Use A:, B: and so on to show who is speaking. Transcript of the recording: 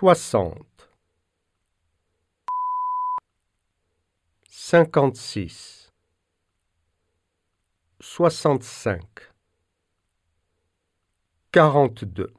A: soixante, cinquante-six, soixante-cinq, quarante-deux.